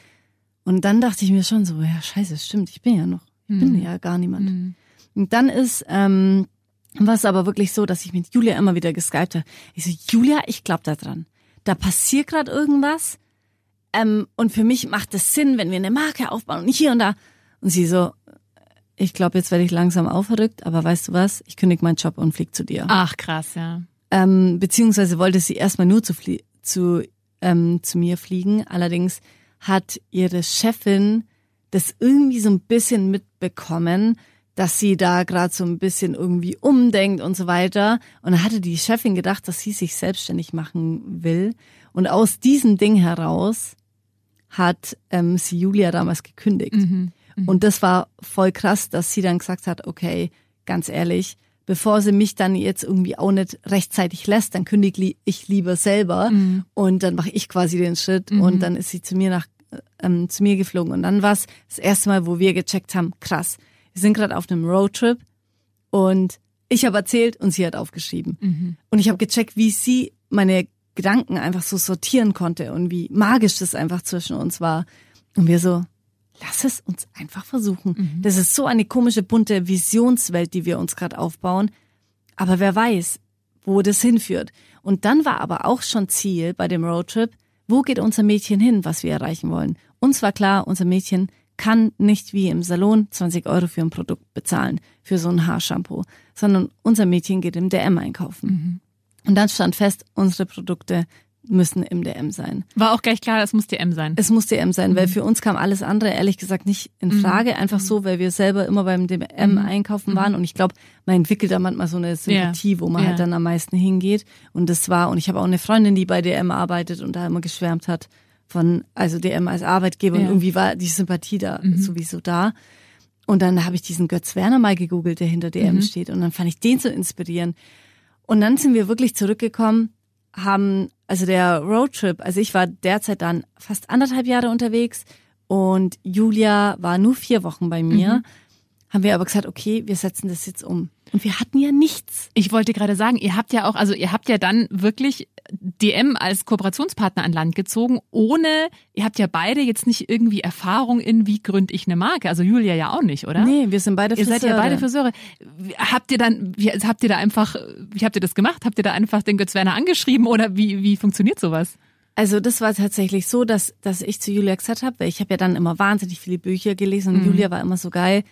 Und dann dachte ich mir schon so, ja, scheiße, stimmt, ich bin ja noch, ich bin ja gar niemand. Und dann ist, ähm, war es aber wirklich so, dass ich mit Julia immer wieder geskypt habe. Ich so, Julia, ich glaube da dran. Da passiert gerade irgendwas. Ähm, und für mich macht es Sinn, wenn wir eine Marke aufbauen und hier und da. Und sie so, ich glaube, jetzt werde ich langsam aufgerückt, aber weißt du was? Ich kündige meinen Job und flieg zu dir. Ach, krass, ja. Ähm, beziehungsweise wollte sie erstmal nur zu, zu, ähm, zu mir fliegen. Allerdings hat ihre Chefin das irgendwie so ein bisschen mitbekommen, dass sie da gerade so ein bisschen irgendwie umdenkt und so weiter. Und dann hatte die Chefin gedacht, dass sie sich selbstständig machen will. Und aus diesem Ding heraus hat ähm, sie Julia damals gekündigt. Und das war voll krass, dass sie dann gesagt hat, okay, ganz ehrlich, bevor sie mich dann jetzt irgendwie auch nicht rechtzeitig lässt, dann kündige ich lieber selber und dann mache ich quasi den Schritt und dann ist sie zu mir nach ähm, zu mir geflogen und dann war es das erste Mal, wo wir gecheckt haben, krass, wir sind gerade auf einem Roadtrip und ich habe erzählt und sie hat aufgeschrieben und ich habe gecheckt, wie sie meine Gedanken einfach so sortieren konnte und wie magisch das einfach zwischen uns war und wir so lass es uns einfach versuchen. Das ist so eine komische, bunte Visionswelt, die wir uns gerade aufbauen. Aber wer weiß, wo das hinführt. Und dann war aber auch schon Ziel bei dem Roadtrip, wo geht unser Mädchen hin, was wir erreichen wollen. Uns war klar, unser Mädchen kann nicht wie im Salon 20 Euro für ein Produkt bezahlen, für so ein Haarshampoo, sondern unser Mädchen geht im DM einkaufen. Und dann stand fest, unsere Produkte müssen im DM sein. War auch gleich klar, es muss DM sein. Es muss DM sein, weil für uns kam alles andere ehrlich gesagt nicht in Frage. Einfach so, weil wir selber immer beim DM einkaufen waren. Und ich glaube, man entwickelt da manchmal so eine Sympathie, wo man Ja. halt dann am meisten hingeht. Und das war, und ich habe auch eine Freundin, die bei DM arbeitet und da immer geschwärmt hat von, also DM als Arbeitgeber. Und Ja. irgendwie war die Sympathie da sowieso da. Und dann habe ich diesen Götz Werner mal gegoogelt, der hinter DM steht. Und dann fand ich den so inspirierend. Und dann sind wir wirklich zurückgekommen, haben, also der Roadtrip, also ich war derzeit dann fast anderthalb Jahre unterwegs und Julia war nur vier Wochen bei mir. Haben wir aber gesagt, okay, wir setzen das jetzt um. Und wir hatten ja nichts. Ich wollte gerade sagen, ihr habt ja auch, also ihr habt ja dann wirklich DM als Kooperationspartner an Land gezogen, ohne, ihr habt ja beide jetzt nicht irgendwie Erfahrung in, wie gründe ich eine Marke. Also Julia ja auch nicht, oder? Nee, wir sind beide Ihr seid ja Friseure. beide Friseure. Habt ihr dann, wie, habt ihr da einfach, wie habt ihr das gemacht? Habt ihr da einfach den Götz Werner angeschrieben oder wie, wie funktioniert sowas? Also das war tatsächlich so, dass, dass ich zu Julia gesagt habe, weil ich habe ja dann immer wahnsinnig viele Bücher gelesen Mhm. und Julia war immer so geil.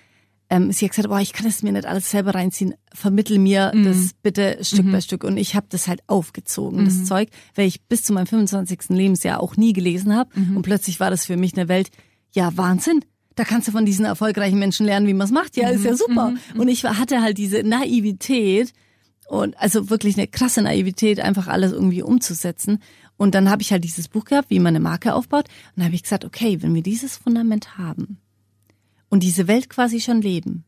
Ähm, sie hat gesagt, boah, ich kann es mir nicht alles selber reinziehen, vermittel mir Mhm. das bitte Stück bei Stück. Und ich habe das halt aufgezogen, das Mhm. Zeug, weil ich bis zu meinem 25. Lebensjahr auch nie gelesen habe. Mhm. Und plötzlich war das für mich eine Welt, ja Wahnsinn, Da kannst du von diesen erfolgreichen Menschen lernen, wie man es macht. Ja, ist ja super. Und ich hatte halt diese Naivität und also wirklich eine krasse Naivität, einfach alles irgendwie umzusetzen. Und dann habe ich halt dieses Buch gehabt, wie man eine Marke aufbaut. Und dann habe ich gesagt, okay, wenn wir dieses Fundament haben und diese Welt quasi schon leben,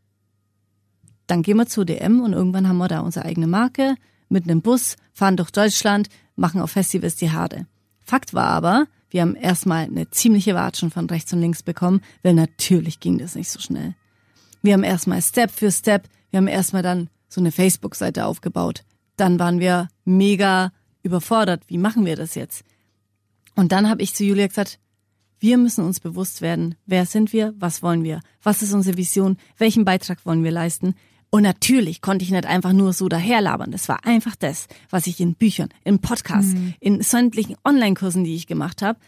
dann gehen wir zu DM und irgendwann haben wir da unsere eigene Marke mit einem Bus, fahren durch Deutschland, machen auf Festivals die Hade. Fakt war aber, wir haben erstmal eine ziemliche Watschen von rechts und links bekommen, weil natürlich ging das nicht so schnell. Wir haben erstmal Step für Step, wir haben erstmal dann so eine Facebook-Seite aufgebaut. Dann waren wir mega überfordert. Wie machen wir das jetzt? Und dann habe ich zu Julia gesagt, wir müssen uns bewusst werden, wer sind wir, was wollen wir, was ist unsere Vision, welchen Beitrag wollen wir leisten. Und natürlich konnte ich nicht einfach nur so daherlabern. Das war einfach das, was ich in Büchern, in Podcasts, in sämtlichen Online-Kursen, die ich gemacht habe,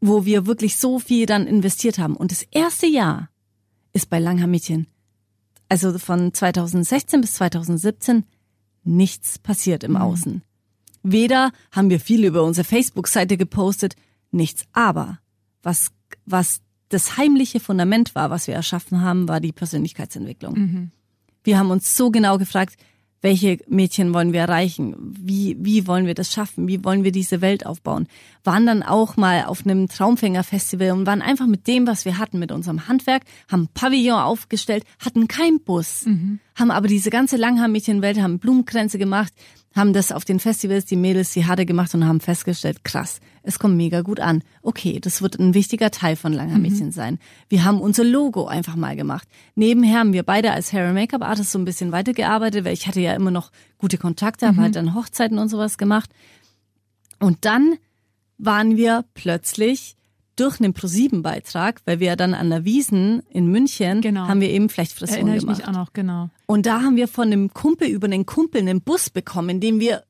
wo wir wirklich so viel dann investiert haben. Und das erste Jahr ist bei Langhaar Mädchen, also von 2016 bis 2017, nichts passiert im Außen. Weder haben wir viel über unsere Facebook-Seite gepostet, nichts. Aber was, was das heimliche Fundament war, was wir erschaffen haben, war die Persönlichkeitsentwicklung. Wir haben uns so genau gefragt, welche Mädchen wollen wir erreichen? Wie, wie wollen wir das schaffen? Wie wollen wir diese Welt aufbauen? Waren dann auch mal auf einem Traumfänger-Festival und waren einfach mit dem, was wir hatten, mit unserem Handwerk, haben Pavillon aufgestellt, hatten keinen Bus, haben aber diese ganze Langhaar-Mädchenwelt, haben Blumenkränze gemacht, haben das auf den Festivals, die Mädels, die Hade gemacht und haben festgestellt, krass, es kommt mega gut an. Okay, das wird ein wichtiger Teil von Langhaar Mädchen sein. Wir haben unser Logo einfach mal gemacht. Nebenher haben wir beide als Hair and Make-up Artist so ein bisschen weitergearbeitet, weil ich hatte ja immer noch gute Kontakte, habe halt dann Hochzeiten und sowas gemacht. Und dann waren wir plötzlich durch einen ProSieben-Beitrag, weil wir ja dann an der Wiesen in München Genau. haben wir eben Flechtfrisuren Erinnere ich gemacht. mich auch noch, genau. Und da haben wir von einem Kumpel über einen Kumpel einen Bus bekommen, den wir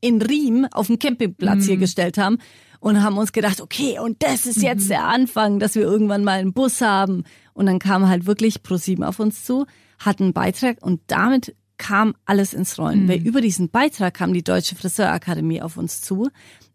in Riem auf den Campingplatz hier gestellt haben und haben uns gedacht, okay, und das ist jetzt der Anfang, dass wir irgendwann mal einen Bus haben. Und dann kam halt wirklich ProSieben auf uns zu, hat einen Beitrag und damit kam alles ins Rollen. Weil über diesen Beitrag kam die Deutsche Friseurakademie auf uns zu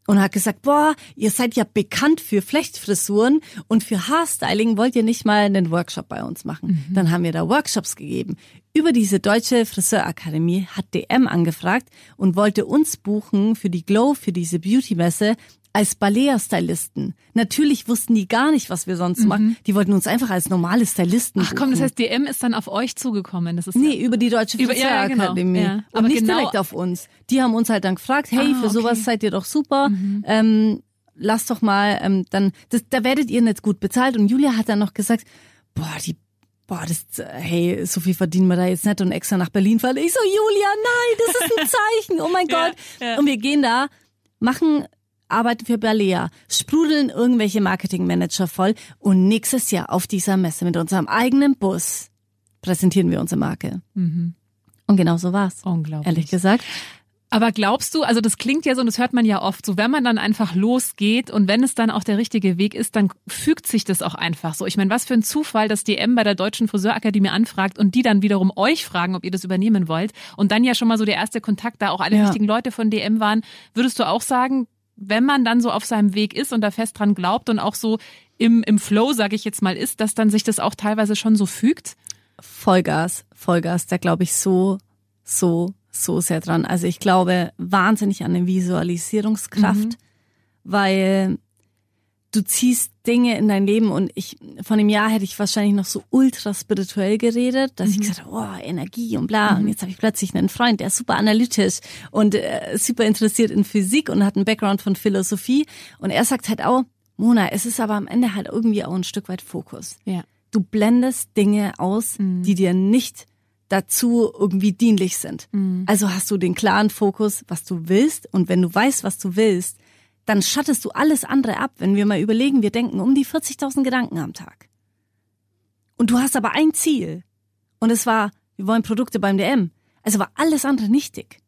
und hat gesagt, boah, ihr seid ja bekannt für Flechtfrisuren und für Haarstyling wollt ihr nicht mal einen Workshop bei uns machen. Dann haben wir da Workshops gegeben. Über diese Deutsche Friseurakademie hat DM angefragt und wollte uns buchen für die Glow, für diese Beauty-Messe als Balea-Stylisten. Natürlich wussten die gar nicht, was wir sonst machen. Die wollten uns einfach als normale Stylisten Ach komm, das heißt, DM ist dann auf euch zugekommen. Das ist Nee, über die Deutsche Über- ja, ja, genau. Ja. Und Aber nicht genau- direkt auf uns. Die haben uns halt dann gefragt, hey, Ah, für sowas okay. Mhm. seid ihr doch super. Ähm, lasst doch mal, ähm, dann, das, da werdet ihr nicht gut bezahlt. Und Julia hat dann noch gesagt, boah, die, boah, das, äh, hey, so viel verdienen wir da jetzt nicht und extra nach Berlin fahren. Ich so, Julia, nein, das ist ein Zeichen. Oh mein Ja, Gott. ja. Und wir gehen da, machen arbeiten für Balea, sprudeln irgendwelche Marketingmanager voll und nächstes Jahr auf dieser Messe mit unserem eigenen Bus präsentieren wir unsere Marke. Und genau so war's. Unglaublich. Ehrlich gesagt. Aber glaubst du, also das klingt ja so und das hört man ja oft, so wenn man dann einfach losgeht und wenn es dann auch der richtige Weg ist, dann fügt sich das auch einfach so. Ich meine, was für ein Zufall, dass DM bei der Deutschen Friseurakademie anfragt und die dann wiederum euch fragen, ob ihr das übernehmen wollt und dann ja schon mal so der erste Kontakt da auch alle Ja. wichtigen Leute von DM waren. Würdest du auch sagen, wenn man dann so auf seinem Weg ist und da fest dran glaubt und auch so im, im Flow, sage ich jetzt mal, ist, dass dann sich das auch teilweise schon so fügt? Vollgas, Vollgas, da glaube ich so, so, so sehr dran. Also ich glaube wahnsinnig an eine Visualisierungskraft, weil du ziehst Dinge in dein Leben und ich, von dem Jahr hätte ich wahrscheinlich noch so ultra spirituell geredet, dass ich gesagt habe, oh, Energie und bla. Und jetzt habe ich plötzlich einen Freund, der ist super analytisch und äh, super interessiert in Physik und hat einen Background von Philosophie. Und er sagt halt auch, Mona, es ist aber am Ende halt irgendwie auch ein Stück weit Fokus Ja. du blendest Dinge aus, die dir nicht dazu irgendwie dienlich sind. Also hast du den klaren Fokus, was du willst und wenn du weißt, was du willst, dann schattest du alles andere ab. Wenn wir mal überlegen, wir denken um die 40.000 Gedanken am Tag. Und du hast aber ein Ziel. Und es war, wir wollen Produkte beim DM. Also war alles andere nichtig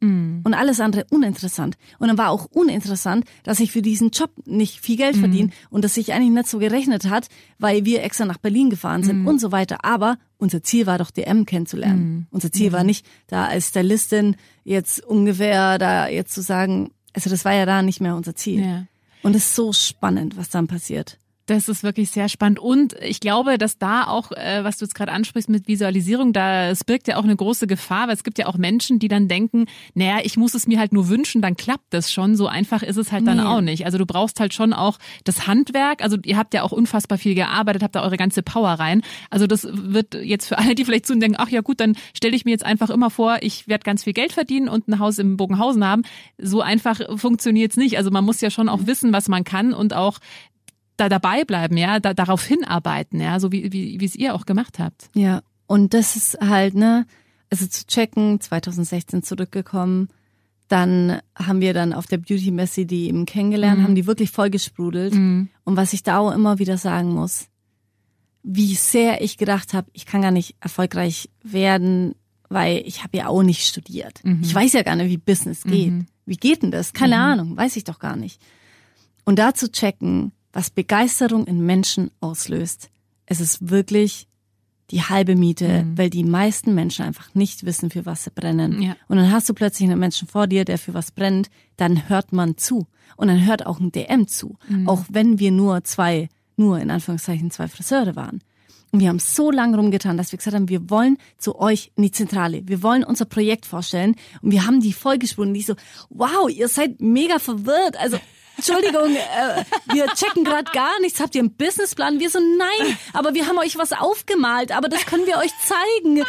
und alles andere uninteressant. Und dann war auch uninteressant, dass ich für diesen Job nicht viel Geld verdiene und das sich eigentlich nicht so gerechnet hat, weil wir extra nach Berlin gefahren sind und so weiter. Aber unser Ziel war doch DM kennenzulernen. Unser Ziel war nicht, da als Stylistin jetzt ungefähr da jetzt zu sagen, also das war ja da nicht mehr unser Ziel. Ja. Und es ist so spannend, was dann passiert. Das ist wirklich sehr spannend. Und ich glaube, dass da auch, äh, was du jetzt gerade ansprichst mit Visualisierung, da es birgt ja auch eine große Gefahr, weil es gibt ja auch Menschen, die dann denken, naja, ich muss es mir halt nur wünschen, dann klappt das schon. So einfach ist es halt dann nee. auch nicht. Also du brauchst halt schon auch das Handwerk. Also ihr habt ja auch unfassbar viel gearbeitet, habt da eure ganze Power rein. Also das wird jetzt für alle, die vielleicht zu denken, ach ja gut, dann stelle ich mir jetzt einfach immer vor, ich werde ganz viel Geld verdienen und ein Haus im Bogenhausen haben. So einfach funktioniert's nicht. Also man muss ja schon auch wissen, was man kann und auch da dabei bleiben, ja, da, darauf hinarbeiten, ja, so wie, wie, wie es ihr auch gemacht habt. Ja, und das ist halt, ne, also zu checken, 2016 zurückgekommen, dann haben wir dann auf der Beauty Messe die eben kennengelernt, mhm. haben die wirklich voll gesprudelt. Mhm. Und was ich da auch immer wieder sagen muss, wie sehr ich gedacht habe, ich kann gar nicht erfolgreich werden, weil ich habe ja auch nicht studiert. Mhm. Ich weiß ja gar nicht, wie Business geht. Mhm. Wie geht denn das? Keine mhm. Ahnung, weiß ich doch gar nicht. Und da zu checken, was Begeisterung in Menschen auslöst. Es ist wirklich die halbe Miete, mhm. weil die meisten Menschen einfach nicht wissen, für was sie brennen. Ja. Und dann hast du plötzlich einen Menschen vor dir, der für was brennt, dann hört man zu. Und dann hört auch ein DM zu. Mhm. Auch wenn wir nur zwei, nur in Anführungszeichen zwei Friseure waren. Und wir haben so lange rumgetan, dass wir gesagt haben, wir wollen zu euch in die Zentrale. Wir wollen unser Projekt vorstellen. Und wir haben die vollgesprungen. Die so, wow, ihr seid mega verwirrt. Also Entschuldigung, äh, wir checken gerade gar nichts. Habt ihr einen Businessplan? Wir so, nein, aber wir haben euch was aufgemalt, aber das können wir euch zeigen.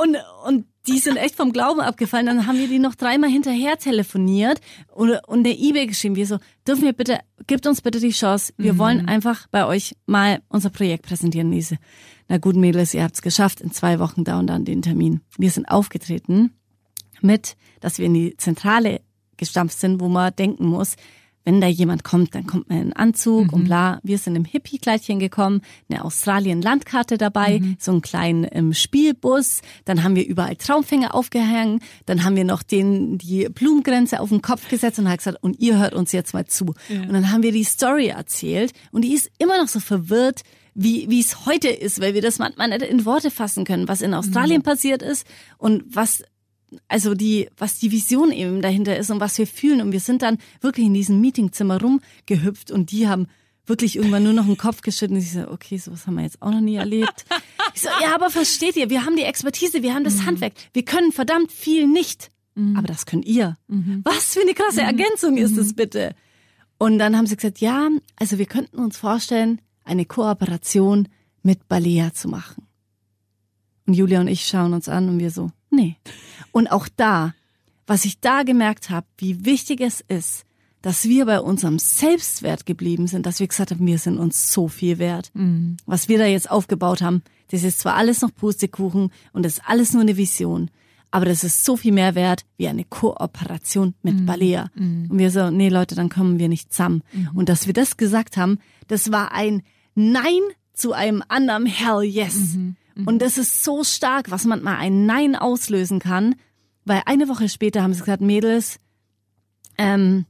Und, und die sind echt vom Glauben abgefallen. Dann haben wir die noch dreimal hinterher telefoniert und, und der Ebay geschrieben. Wir so, dürfen wir bitte, gibt uns bitte die Chance. Wir mhm. wollen einfach bei euch mal unser Projekt präsentieren, Lise. Na gut, Mädels, ihr habt's geschafft. In zwei Wochen da und dann den Termin. Wir sind aufgetreten mit, dass wir in die Zentrale gestampft sind, wo man denken muss, wenn da jemand kommt, dann kommt man in Anzug mhm. und bla. Wir sind im Hippie-Kleidchen gekommen, eine Australien-Landkarte dabei, mhm. so einen kleinen ähm, Spielbus. Dann haben wir überall Traumfänger aufgehängt. Dann haben wir noch den, die Blumengrenze auf den Kopf gesetzt und hat gesagt, und ihr hört uns jetzt mal zu. Ja. Und dann haben wir die Story erzählt und die ist immer noch so verwirrt, wie, wie es heute ist, weil wir das manchmal nicht in Worte fassen können, was in Australien mhm. passiert ist und was also die, was die Vision eben dahinter ist und was wir fühlen. Und wir sind dann wirklich in diesem Meetingzimmer rumgehüpft und die haben wirklich irgendwann nur noch den Kopf geschüttet und ich so, okay, sowas haben wir jetzt auch noch nie erlebt. Ich so, ja, aber versteht ihr, wir haben die Expertise, wir haben das mhm. Handwerk, wir können verdammt viel nicht. Mhm. Aber das könnt ihr. Mhm. Was für eine krasse mhm. Ergänzung ist es mhm. bitte? Und dann haben sie gesagt, ja, also wir könnten uns vorstellen, eine Kooperation mit Balea zu machen. Und Julia und ich schauen uns an und wir so, nee. Und auch da, was ich da gemerkt habe, wie wichtig es ist, dass wir bei unserem Selbstwert geblieben sind, dass wir gesagt haben, wir sind uns so viel wert. Mhm. Was wir da jetzt aufgebaut haben, das ist zwar alles noch Pustekuchen und das ist alles nur eine Vision, aber das ist so viel mehr wert wie eine Kooperation mit mhm. Balea. Mhm. Und wir so, nee Leute, dann kommen wir nicht zusammen. Mhm. Und dass wir das gesagt haben, das war ein Nein zu einem anderen Hell Yes. Mhm. Und mhm. das ist so stark, was manchmal ein Nein auslösen kann, weil eine Woche später haben sie gesagt, Mädels, ähm,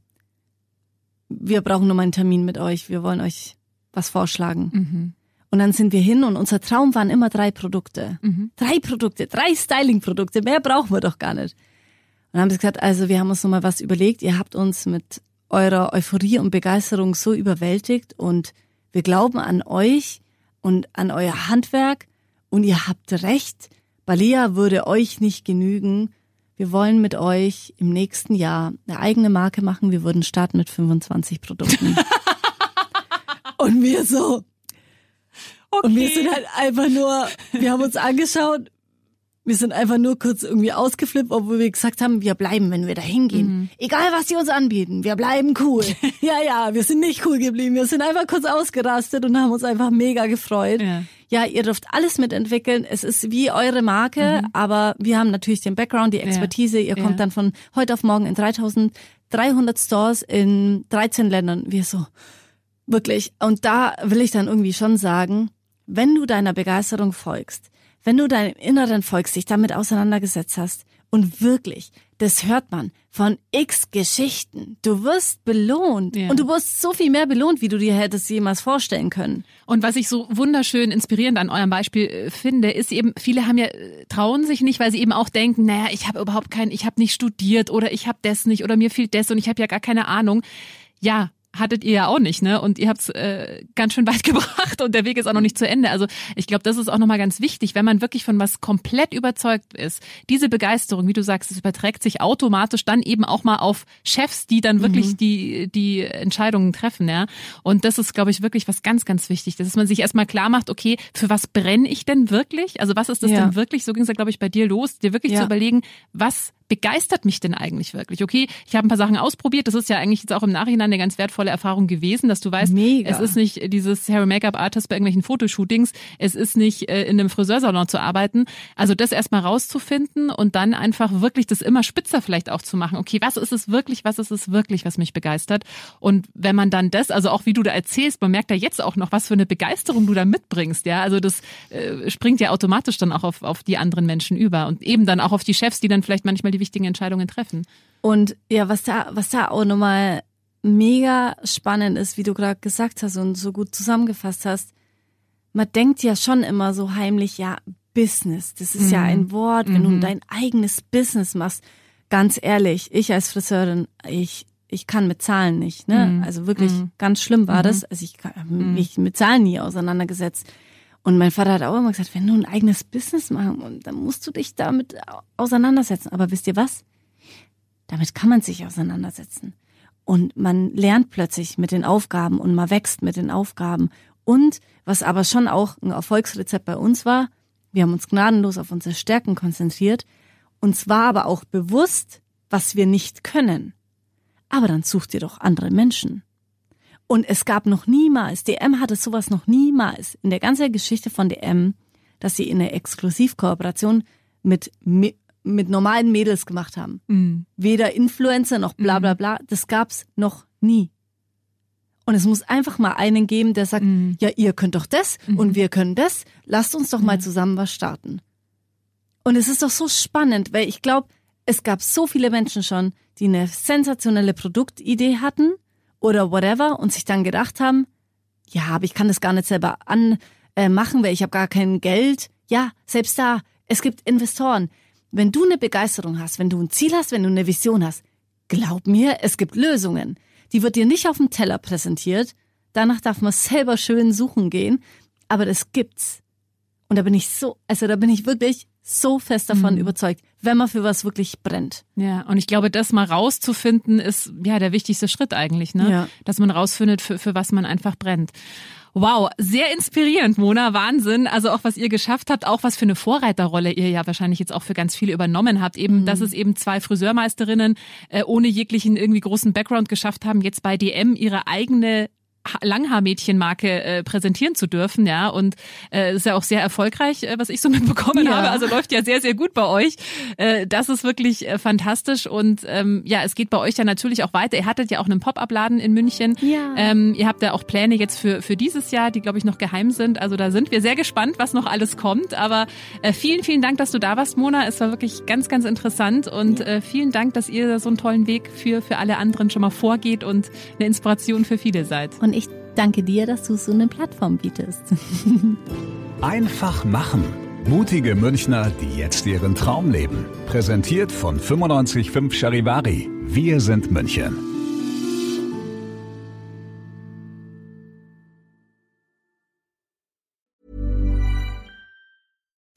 wir brauchen nur mal einen Termin mit euch, wir wollen euch was vorschlagen. Mhm. Und dann sind wir hin und unser Traum waren immer drei Produkte. Mhm. Drei Produkte, drei Styling-Produkte, mehr brauchen wir doch gar nicht. Und dann haben sie gesagt, also wir haben uns noch mal was überlegt, ihr habt uns mit eurer Euphorie und Begeisterung so überwältigt und wir glauben an euch und an euer Handwerk und ihr habt recht, Balea würde euch nicht genügen. Wir wollen mit euch im nächsten Jahr eine eigene Marke machen. Wir würden starten mit 25 Produkten. und wir so. Okay. Und wir sind halt einfach nur, wir haben uns angeschaut, wir sind einfach nur kurz irgendwie ausgeflippt, obwohl wir gesagt haben, wir bleiben, wenn wir da hingehen. Mhm. Egal, was sie uns anbieten, wir bleiben cool. ja, ja, wir sind nicht cool geblieben. Wir sind einfach kurz ausgerastet und haben uns einfach mega gefreut. Ja ja, ihr dürft alles mitentwickeln. Es ist wie eure Marke, mhm. aber wir haben natürlich den Background, die Expertise. Ja. Ihr kommt ja. dann von heute auf morgen in 3300 Stores in 13 Ländern. Wir so, wirklich. Und da will ich dann irgendwie schon sagen, wenn du deiner Begeisterung folgst, wenn du deinem Inneren folgst, dich damit auseinandergesetzt hast und wirklich das hört man von x Geschichten. Du wirst belohnt. Ja. Und du wirst so viel mehr belohnt, wie du dir hättest jemals vorstellen können. Und was ich so wunderschön inspirierend an eurem Beispiel äh, finde, ist eben, viele haben ja, äh, trauen sich nicht, weil sie eben auch denken, naja, ich habe überhaupt keinen, ich habe nicht studiert oder ich habe das nicht oder mir fehlt das und ich habe ja gar keine Ahnung. Ja, hattet ihr ja auch nicht, ne? Und ihr habt's äh, ganz schön weit gebracht und der Weg ist auch noch nicht zu Ende. Also ich glaube, das ist auch nochmal ganz wichtig, wenn man wirklich von was komplett überzeugt ist. Diese Begeisterung, wie du sagst, es überträgt sich automatisch dann eben auch mal auf Chefs, die dann wirklich mhm. die die Entscheidungen treffen, ja. Und das ist, glaube ich, wirklich was ganz, ganz wichtig, dass man sich erstmal klar macht, okay, für was brenne ich denn wirklich? Also was ist das ja. denn wirklich? So ging es ja, glaube ich, bei dir los, dir wirklich ja. zu überlegen, was begeistert mich denn eigentlich wirklich? Okay, ich habe ein paar Sachen ausprobiert. Das ist ja eigentlich jetzt auch im Nachhinein eine ganz wertvolle Erfahrung gewesen, dass du weißt, Mega. es ist nicht dieses Hair Make-up Artist bei irgendwelchen Fotoshootings, es ist nicht äh, in einem Friseursalon zu arbeiten. Also das erstmal rauszufinden und dann einfach wirklich das immer spitzer vielleicht auch zu machen. Okay, was ist es wirklich? Was ist es wirklich, was mich begeistert? Und wenn man dann das, also auch wie du da erzählst, man merkt ja jetzt auch noch, was für eine Begeisterung du da mitbringst. Ja, also das äh, springt ja automatisch dann auch auf, auf die anderen Menschen über und eben dann auch auf die Chefs, die dann vielleicht manchmal die die wichtigen Entscheidungen treffen. Und ja, was da, was da auch nochmal mega spannend ist, wie du gerade gesagt hast und so gut zusammengefasst hast, man denkt ja schon immer so heimlich, ja, Business, das ist mhm. ja ein Wort, wenn mhm. du dein eigenes Business machst. Ganz ehrlich, ich als Friseurin, ich, ich kann mit Zahlen nicht, ne? Mhm. Also wirklich mhm. ganz schlimm war das. Mhm. Also ich habe mhm. mich mit Zahlen nie auseinandergesetzt. Und mein Vater hat auch immer gesagt, wenn du ein eigenes Business machen, dann musst du dich damit auseinandersetzen. Aber wisst ihr was? Damit kann man sich auseinandersetzen. Und man lernt plötzlich mit den Aufgaben und man wächst mit den Aufgaben. Und was aber schon auch ein Erfolgsrezept bei uns war, wir haben uns gnadenlos auf unsere Stärken konzentriert. Uns war aber auch bewusst, was wir nicht können. Aber dann sucht ihr doch andere Menschen. Und es gab noch niemals, DM hatte sowas noch niemals in der ganzen Geschichte von DM, dass sie in eine Exklusivkooperation mit, mit, normalen Mädels gemacht haben. Mhm. Weder Influencer noch bla bla mhm. bla. Das gab's noch nie. Und es muss einfach mal einen geben, der sagt, mhm. ja, ihr könnt doch das mhm. und wir können das. Lasst uns doch mal mhm. zusammen was starten. Und es ist doch so spannend, weil ich glaube, es gab so viele Menschen schon, die eine sensationelle Produktidee hatten oder whatever und sich dann gedacht haben, ja, aber ich kann das gar nicht selber anmachen, äh, weil ich habe gar kein Geld. Ja, selbst da, es gibt Investoren. Wenn du eine Begeisterung hast, wenn du ein Ziel hast, wenn du eine Vision hast, glaub mir, es gibt Lösungen. Die wird dir nicht auf dem Teller präsentiert. Danach darf man selber schön suchen gehen. Aber das gibt's. Und da bin ich so, also da bin ich wirklich so fest davon mhm. überzeugt, wenn man für was wirklich brennt. Ja, und ich glaube, das mal rauszufinden, ist ja der wichtigste Schritt eigentlich, ne? Ja. Dass man rausfindet, für, für was man einfach brennt. Wow, sehr inspirierend, Mona, Wahnsinn. Also auch was ihr geschafft habt, auch was für eine Vorreiterrolle ihr ja wahrscheinlich jetzt auch für ganz viele übernommen habt. Eben, mhm. dass es eben zwei Friseurmeisterinnen äh, ohne jeglichen irgendwie großen Background geschafft haben, jetzt bei DM ihre eigene Langhaarmädchenmarke äh, präsentieren zu dürfen, ja. Und äh, ist ja auch sehr erfolgreich, äh, was ich so mitbekommen ja. habe. Also läuft ja sehr, sehr gut bei euch. Äh, das ist wirklich äh, fantastisch. Und ähm, ja, es geht bei euch ja natürlich auch weiter. Ihr hattet ja auch einen Pop-Up-Laden in München. Ja. Ähm, ihr habt ja auch Pläne jetzt für, für dieses Jahr, die, glaube ich, noch geheim sind. Also da sind wir sehr gespannt, was noch alles kommt. Aber äh, vielen, vielen Dank, dass du da warst, Mona. Es war wirklich ganz, ganz interessant. Und ja. äh, vielen Dank, dass ihr so einen tollen Weg für, für alle anderen schon mal vorgeht und eine Inspiration für viele seid. Und ich danke dir, dass du so eine Plattform bietest. Einfach machen. Mutige Münchner, die jetzt ihren Traum leben. Präsentiert von 955 Charivari. Wir sind München.